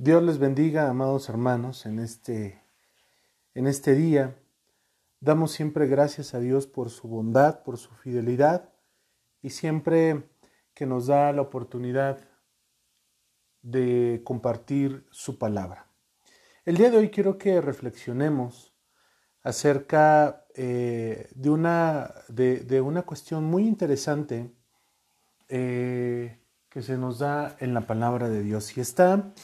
Dios les bendiga, amados hermanos, en este, en este día. Damos siempre gracias a Dios por su bondad, por su fidelidad y siempre que nos da la oportunidad de compartir su palabra. El día de hoy quiero que reflexionemos acerca eh, de, una, de, una, cuestión muy interesante eh, que se nos da en la palabra de Dios y está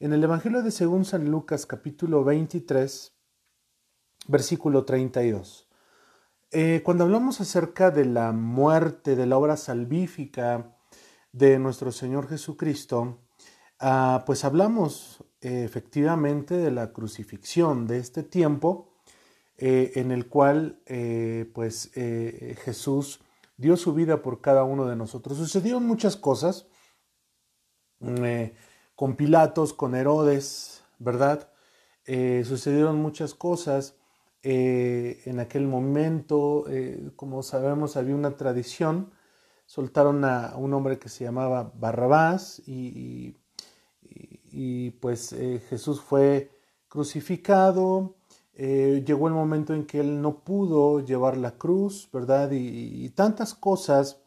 en el Evangelio de según San Lucas capítulo 23, versículo 32. Eh, cuando hablamos acerca de la muerte, de la obra salvífica de nuestro Señor Jesucristo, ah, pues hablamos eh, efectivamente de la crucifixión, de este tiempo eh, en el cual pues Jesús dio su vida por cada uno de nosotros. Sucedieron muchas cosas con Pilatos, con Herodes, ¿verdad? Eh, sucedieron muchas cosas. Eh, en aquel momento, eh, como sabemos, había una tradición. Soltaron a un hombre que se llamaba Barrabás y, pues Jesús fue crucificado. llegó el momento en que él no pudo llevar la cruz, ¿verdad? y tantas cosas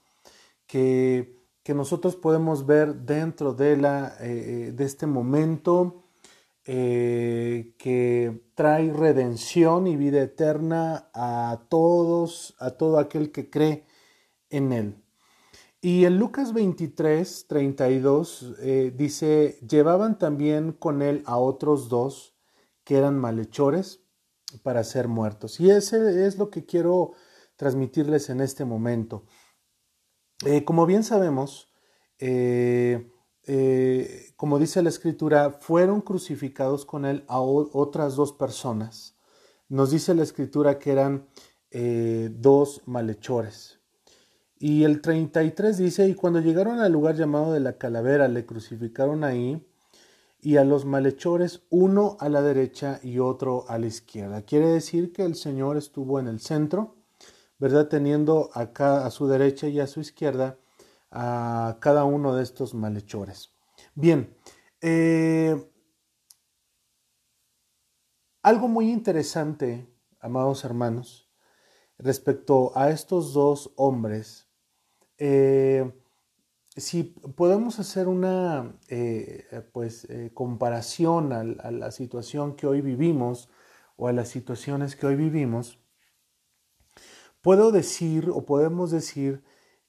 que que nosotros podemos ver dentro de, la, eh, de este momento eh, que trae redención y vida eterna a todos, a todo aquel que cree en él. Y en Lucas 23, 32 eh, dice, llevaban también con él a otros dos que eran malhechores para ser muertos. Y ese es lo que quiero transmitirles en este momento. Eh, como bien sabemos, eh, eh, como dice la escritura, fueron crucificados con él a otras dos personas. Nos dice la escritura que eran dos malhechores. Y el 33 dice, y cuando llegaron al lugar llamado de la calavera, le crucificaron ahí, y a los malhechores, uno a la derecha y otro a la izquierda. Quiere decir que el Señor estuvo en el centro ¿verdad? Teniendo acá a su derecha y a su izquierda a cada uno de estos malhechores. Bien, eh, algo muy interesante, amados hermanos, respecto a estos dos hombres, eh, si podemos hacer una eh, pues, comparación a la situación que hoy vivimos o a las situaciones que hoy vivimos, Puedo decir o podemos decir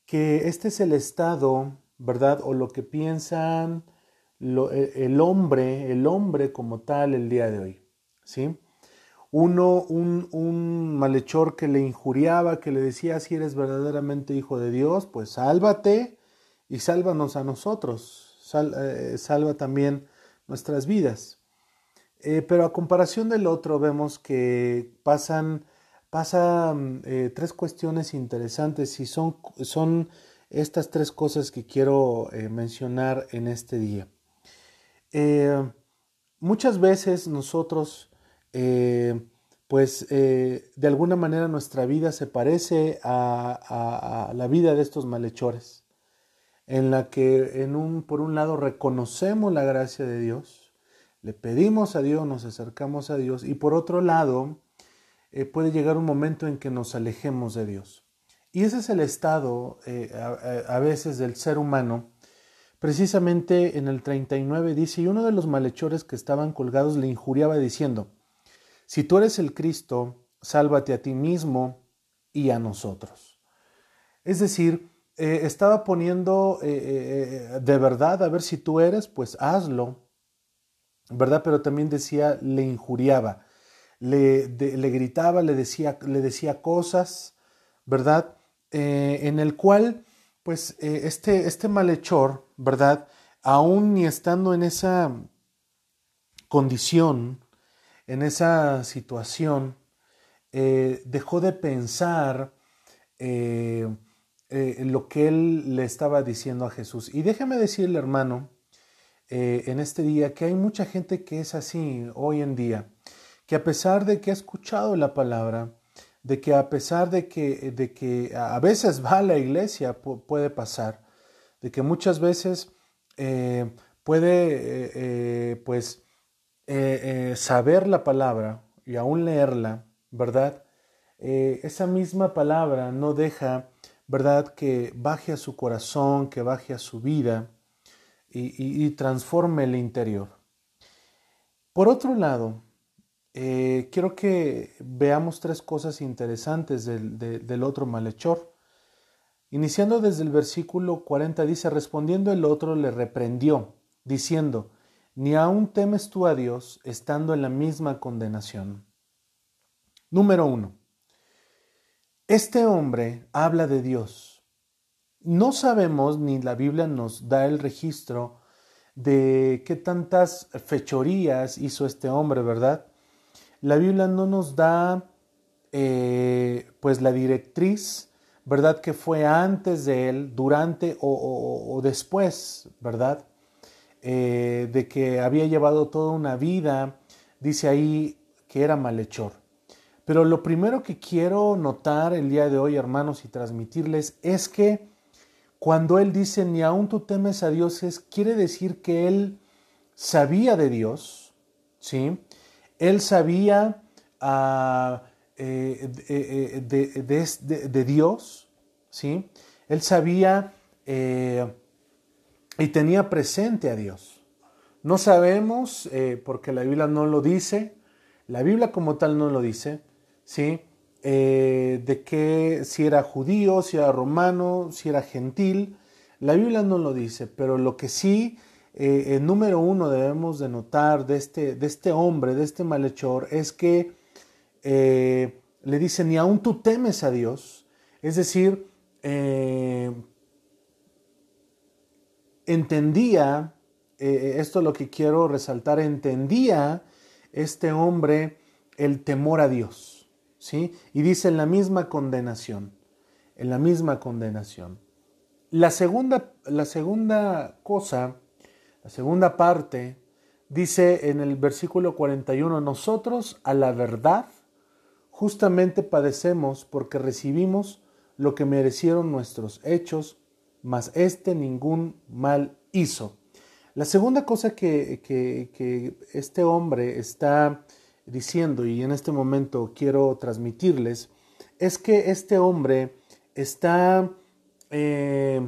que este es el estado, ¿verdad? O lo que piensan e, el hombre, el hombre como tal el día de hoy, ¿sí? Uno, un, un, malhechor que le injuriaba, que le decía, si eres verdaderamente hijo de Dios, pues sálvate y sálvanos a nosotros, eh, salva también nuestras vidas. Eh, pero a comparación del otro vemos que pasan pasan eh, tres cuestiones interesantes y son, son, estas tres cosas que quiero eh, mencionar en este día. Eh, muchas veces nosotros, pues de alguna manera nuestra vida se parece a, a, la vida de estos malhechores, en la que en un, por un lado reconocemos la gracia de Dios, le pedimos a Dios, nos acercamos a Dios y por otro lado, eh, puede llegar un momento en que nos alejemos de Dios. Y ese es el estado eh, a, veces del ser humano. Precisamente en el 39 dice, y uno de los malhechores que estaban colgados le injuriaba diciendo, si tú eres el Cristo, sálvate a ti mismo y a nosotros. Es decir, eh, estaba poniendo de verdad, a ver si tú eres, pues hazlo, ¿verdad? Pero también decía, le injuriaba le, le gritaba, le decía, le decía cosas, ¿verdad? Eh, en el cual, pues, eh, este, este malhechor, ¿verdad? Aún ni estando en esa condición, en esa situación, eh, dejó de pensar lo que él le estaba diciendo a Jesús. Y déjeme decirle, hermano, en este día, que hay mucha gente que es así hoy en día que a pesar de que ha escuchado la palabra, de que a pesar de que, de que a veces va a la iglesia, puede pasar, de que muchas veces eh, puede pues saber la palabra y aún leerla, ¿verdad? esa misma palabra no deja, ¿verdad?, que baje a su corazón, que baje a su vida y transforme el interior. Por otro lado, eh, quiero que veamos tres cosas interesantes del, otro malhechor. Iniciando desde el versículo 40 dice, respondiendo el otro le reprendió, diciendo, ni aún temes tú a Dios estando en la misma condenación. Número uno, este hombre habla de Dios. No sabemos, ni la Biblia nos da el registro de qué tantas fechorías hizo este hombre, ¿verdad? La Biblia no nos da eh, pues la directriz, ¿verdad? Que fue antes de él, durante o, después, ¿verdad? Eh, de que había llevado toda una vida, dice ahí que era malhechor. Pero lo primero que quiero notar el día de hoy, hermanos, y transmitirles es que cuando él dice, ni aún tú temes a Dios, quiere decir que él sabía de Dios, ¿sí? Él sabía ah, eh, eh, de, Dios, ¿sí? Él sabía eh, y tenía presente a Dios. No sabemos, porque la Biblia no lo dice, la Biblia como tal no lo dice, ¿sí? De que si era judío, si era romano, si era gentil. La Biblia no lo dice, pero lo que sí, eh, número uno debemos de notar de este, de este hombre, de este malhechor, es que eh, le dice, ni aún tú temes a Dios. Es decir, entendía, esto es lo que quiero resaltar, entendía este hombre el temor a Dios. ¿sí? Y dice en la misma condenación, en la misma condenación. La segunda, la segunda cosa, la segunda parte, dice en el versículo 41, nosotros a la verdad justamente padecemos porque recibimos lo que merecieron nuestros hechos, mas este ningún mal hizo. La segunda cosa que, que este hombre está diciendo y en este momento quiero transmitirles es que este hombre está eh,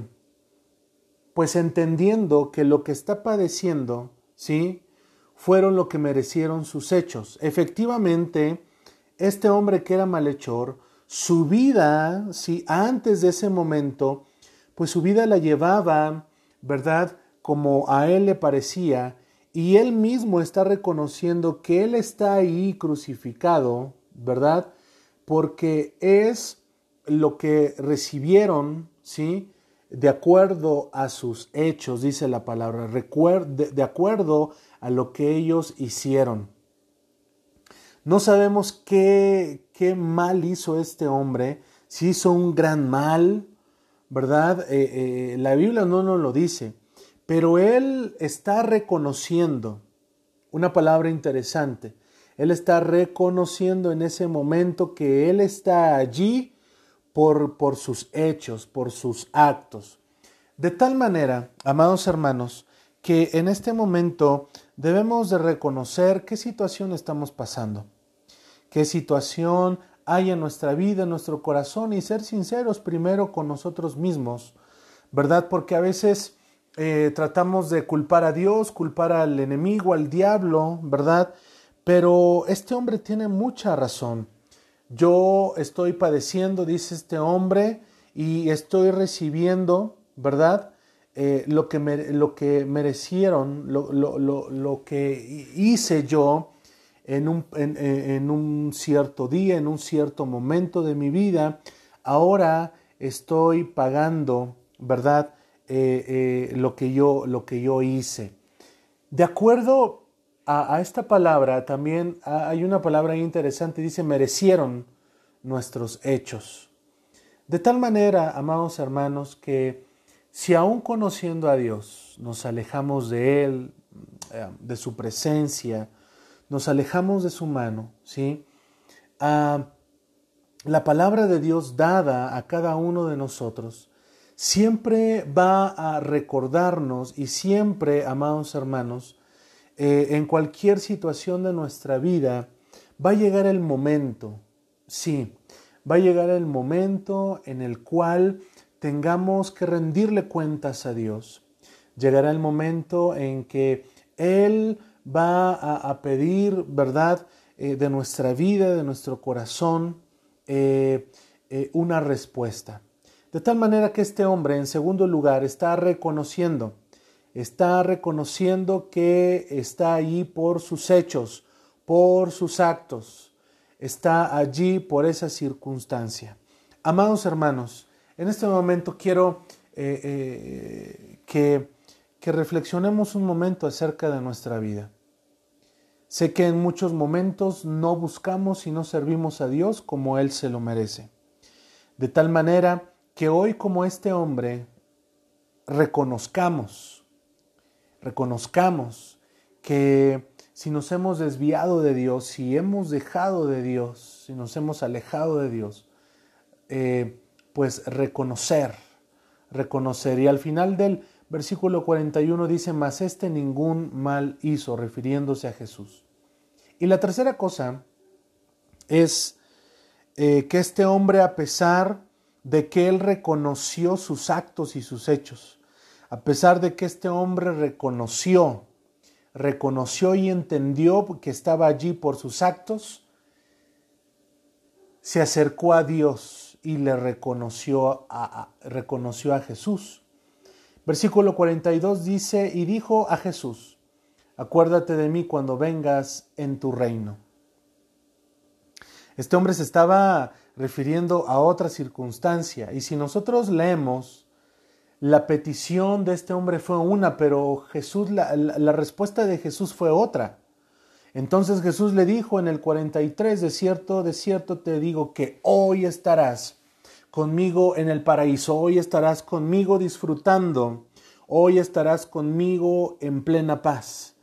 pues entendiendo que lo que está padeciendo, ¿sí? Fueron lo que merecieron sus hechos. Efectivamente, este hombre que era malhechor, su vida, ¿sí? Antes de ese momento, pues su vida la llevaba, ¿verdad? Como a él le parecía, y él mismo está reconociendo que él está ahí crucificado, ¿verdad? Porque es lo que recibieron, ¿sí? De acuerdo a sus hechos, dice la palabra, de acuerdo a lo que ellos hicieron. No sabemos qué, qué mal hizo este hombre, si hizo un gran mal, ¿verdad? Eh, eh, la Biblia no nos lo dice. Pero él está reconociendo una palabra interesante. Él está reconociendo en ese momento que él está allí por, por sus hechos, por sus actos. De tal manera, amados hermanos, que en este momento debemos de reconocer qué situación estamos pasando, qué situación hay en nuestra vida, en nuestro corazón y ser sinceros primero con nosotros mismos, ¿verdad? Porque a veces eh, tratamos de culpar a Dios, culpar al enemigo, al diablo, ¿verdad? Pero este hombre tiene mucha razón. Yo estoy padeciendo, dice este hombre, y estoy recibiendo, ¿verdad? Eh, lo, que lo, que merecieron, lo, que hice yo en un, en un cierto día, en un cierto momento de mi vida, ahora estoy pagando, ¿verdad? Eh, eh, lo, que yo, lo que yo hice. De acuerdo a, esta palabra, también hay una palabra interesante, dice, merecieron nuestros hechos. De tal manera, amados hermanos, que si aún conociendo a Dios nos alejamos de Él, eh, de su presencia, nos alejamos de su mano, ¿sí? Ah, la palabra de Dios dada a cada uno de nosotros siempre va a recordarnos y siempre, amados hermanos, eh, en cualquier situación de nuestra vida, va a llegar el momento, sí, va a llegar el momento en el cual tengamos que rendirle cuentas a Dios. Llegará el momento en que Él va a, pedir, ¿verdad?, eh, de nuestra vida, de nuestro corazón, eh, una respuesta. De tal manera que este hombre, en segundo lugar, está reconociendo, está reconociendo que está allí por sus hechos, por sus actos, está allí por esa circunstancia. Amados hermanos, en este momento quiero eh, eh, que, que reflexionemos un momento acerca de nuestra vida. Sé que en muchos momentos no buscamos y no servimos a Dios como Él se lo merece. De tal manera que hoy como este hombre reconozcamos, reconozcamos que si nos hemos desviado de Dios, si hemos dejado de Dios, si nos hemos alejado de Dios, eh, pues reconocer, reconocer. Y al final del versículo 41 dice, mas este ningún mal hizo, refiriéndose a Jesús. Y la tercera cosa es eh, que este hombre, a pesar de que él reconoció sus actos y sus hechos. A pesar de que este hombre reconoció, reconoció y entendió que estaba allí por sus actos, se acercó a Dios y le reconoció a, reconoció Jesús. Versículo 42 dice, y dijo a Jesús, acuérdate de mí cuando vengas en tu reino. Este hombre se estaba refiriendo a otra circunstancia. Y si nosotros leemos, la petición de este hombre fue una, pero Jesús, la, respuesta de Jesús fue otra. Entonces Jesús le dijo en el 43, de cierto, de cierto te digo que hoy estarás conmigo en el paraíso, hoy estarás conmigo disfrutando, hoy estarás conmigo en plena paz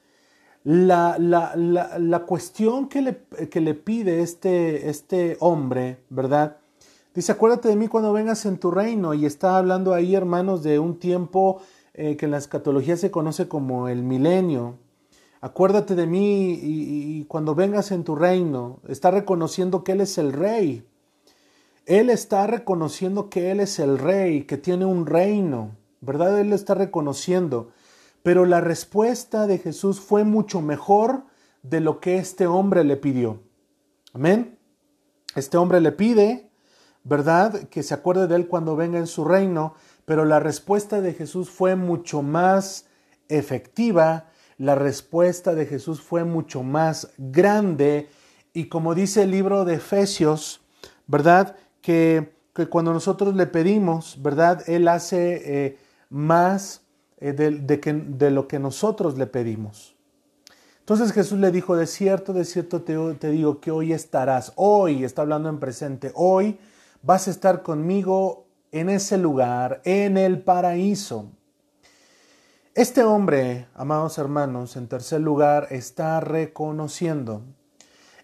la, la cuestión que le, que le, pide este, este hombre, ¿verdad? Dice, acuérdate de mí cuando vengas en tu reino. Y está hablando ahí, hermanos, de un tiempo eh, que en la escatología se conoce como el milenio. Acuérdate de mí y, y cuando vengas en tu reino. Está reconociendo que Él es el rey. Él está reconociendo que Él es el rey, que tiene un reino, ¿verdad? Él lo está reconociendo. Pero la respuesta de Jesús fue mucho mejor de lo que este hombre le pidió. Amén. Este hombre le pide, ¿verdad? Que se acuerde de él cuando venga en su reino, pero la respuesta de Jesús fue mucho más efectiva, la respuesta de Jesús fue mucho más grande y como dice el libro de Efesios, ¿verdad? Que, cuando nosotros le pedimos, ¿verdad? Él hace eh, más eh, de, que, lo que nosotros le pedimos. Entonces Jesús le dijo, de cierto, de cierto te digo que hoy estarás, hoy, está hablando en presente, hoy vas a estar conmigo en ese lugar, en el paraíso. Este hombre, amados hermanos, en tercer lugar, está reconociendo,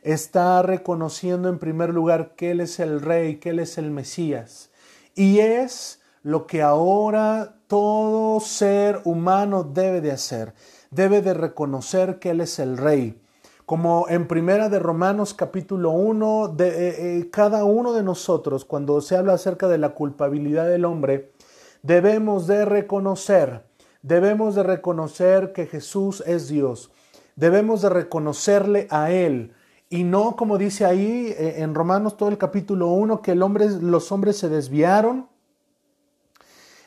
está reconociendo en primer lugar que Él es el Rey, que Él es el Mesías. Y es lo que ahora todo ser humano debe de hacer. Debe de reconocer que Él es el Rey. Como en Primera de Romanos capítulo 1, de, eh, eh, cada uno de nosotros, cuando se habla acerca de la culpabilidad del hombre, debemos de reconocer, debemos de reconocer que Jesús es Dios. Debemos de reconocerle a Él. Y no como dice ahí eh, en Romanos todo el capítulo 1, que el hombre, los hombres se desviaron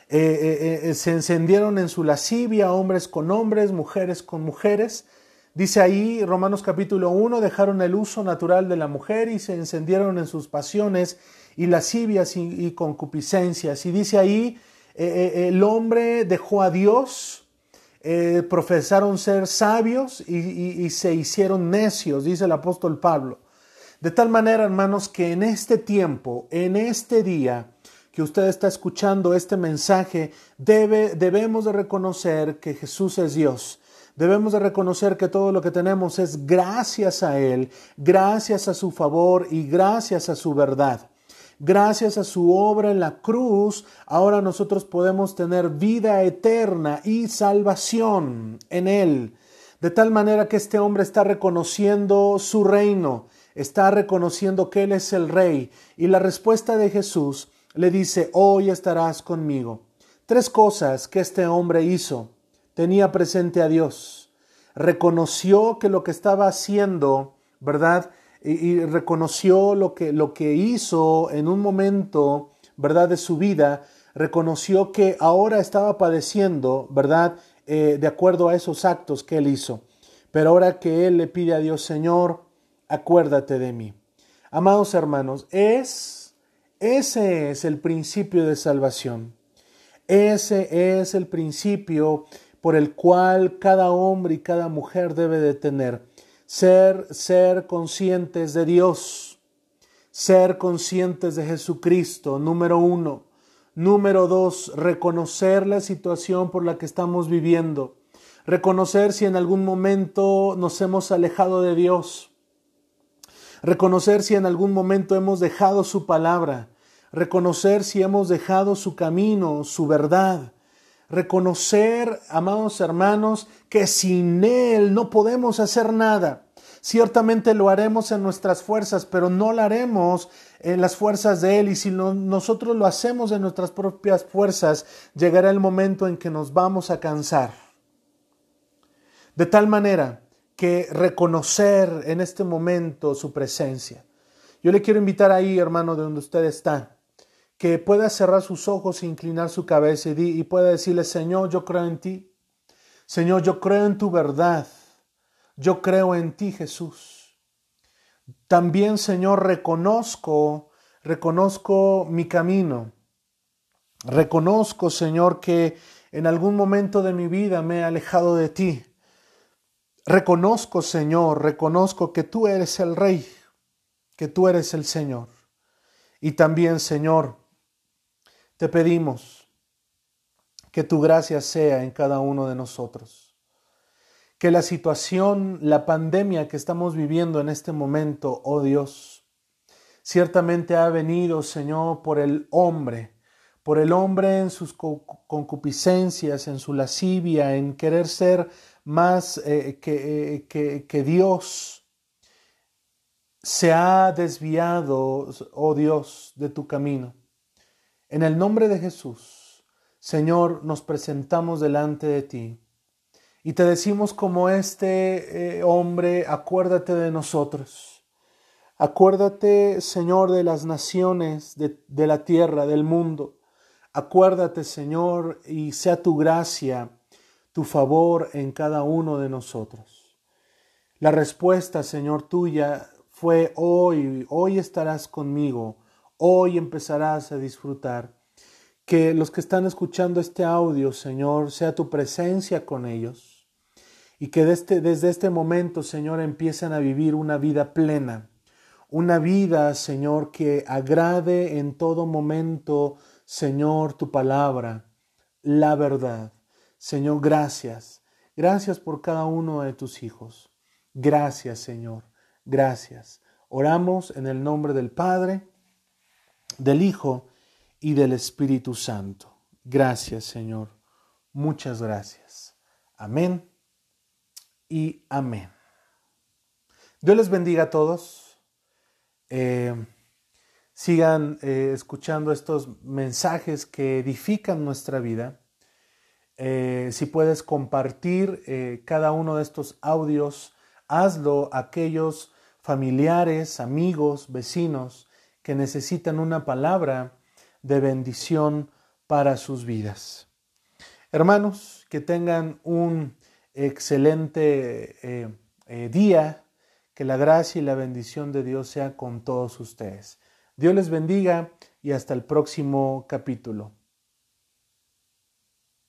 se encendieron en su lascivia, hombres con hombres, mujeres con mujeres. Dice ahí Romanos capítulo 1, dejaron el uso natural de la mujer y se encendieron en sus pasiones y lascivias y, concupiscencias. Y dice ahí, el hombre dejó a Dios, profesaron ser sabios y, y se hicieron necios, dice el apóstol Pablo. De tal manera, hermanos, que en este tiempo, en este día, que usted está escuchando este mensaje, debe, debemos de reconocer que Jesús es Dios. Debemos de reconocer que todo lo que tenemos es gracias a Él, gracias a su favor y gracias a su verdad. gracias a su obra en la cruz, ahora nosotros podemos tener vida eterna y salvación en Él. De tal manera que este hombre está reconociendo su reino, está reconociendo que Él es el rey. Y la respuesta de Jesús le dice, hoy estarás conmigo. Tres cosas que este hombre hizo. Tenía presente a Dios. Reconoció que lo que estaba haciendo, ¿verdad? Y, reconoció lo que, lo que hizo en un momento, ¿verdad? De su vida. Reconoció que ahora estaba padeciendo, ¿verdad? Eh, de acuerdo a esos actos que él hizo. Pero ahora que él le pide a Dios, Señor, acuérdate de mí. Amados hermanos, es, ese es el principio de salvación. Ese es el principio por el cual cada hombre y cada mujer debe de tener. Ser, ser conscientes de Dios, ser conscientes de Jesucristo, número uno. Número dos, reconocer la situación por la que estamos viviendo. Reconocer si en algún momento nos hemos alejado de Dios. Reconocer si en algún momento hemos dejado su palabra. Reconocer si hemos dejado su camino, su verdad. Reconocer, amados hermanos, que sin Él no podemos hacer nada. Ciertamente lo haremos en nuestras fuerzas, pero no lo haremos en las fuerzas de Él. Y si nosotros lo hacemos en nuestras propias fuerzas, llegará el momento en que nos vamos a cansar. De tal manera que reconocer en este momento su presencia. Yo le quiero invitar ahí, hermano, de donde usted está, que pueda cerrar sus ojos e inclinar su cabeza y, y pueda decirle, Señor, yo creo en ti. Señor, yo creo en tu verdad. Yo creo en ti, Jesús. También, Señor, reconozco, reconozco mi camino. Reconozco, Señor, que en algún momento de mi vida me he alejado de ti. Reconozco, Señor, reconozco que tú eres el Rey, que tú eres el Señor. Y también, Señor, te pedimos que tu gracia sea en cada uno de nosotros que la situación, la pandemia que estamos viviendo en este momento, oh Dios, ciertamente ha venido, Señor, por el hombre, por el hombre en sus concupiscencias, en su lascivia, en querer ser más eh, que, eh, que, que Dios. Se ha desviado, oh Dios, de tu camino. En el nombre de Jesús, Señor, nos presentamos delante de ti y te decimos como este eh, hombre, acuérdate de nosotros. Acuérdate, Señor, de las naciones, de, de la tierra, del mundo. Acuérdate, Señor, y sea tu gracia, tu favor en cada uno de nosotros. La respuesta, Señor, tuya fue hoy, hoy estarás conmigo, hoy empezarás a disfrutar. Que los que están escuchando este audio, Señor, sea tu presencia con ellos y que desde, desde este momento, Señor, empiecen a vivir una vida plena, una vida, Señor, que agrade en todo momento, Señor, tu palabra, la verdad. Señor, gracias. Gracias por cada uno de tus hijos. Gracias, Señor. Gracias. Oramos en el nombre del Padre, del Hijo y del Espíritu Santo. Gracias, Señor. Muchas gracias. Amén y amén. Dios les bendiga a todos. Eh, sigan eh, escuchando estos mensajes que edifican nuestra vida. Eh, si puedes compartir cada uno de estos audios, hazlo a aquellos familiares, amigos, vecinos que necesitan una palabra de bendición para sus vidas. Hermanos, que tengan un excelente eh, eh, día. Que la gracia y la bendición de Dios sea con todos ustedes. Dios les bendiga y hasta el próximo capítulo.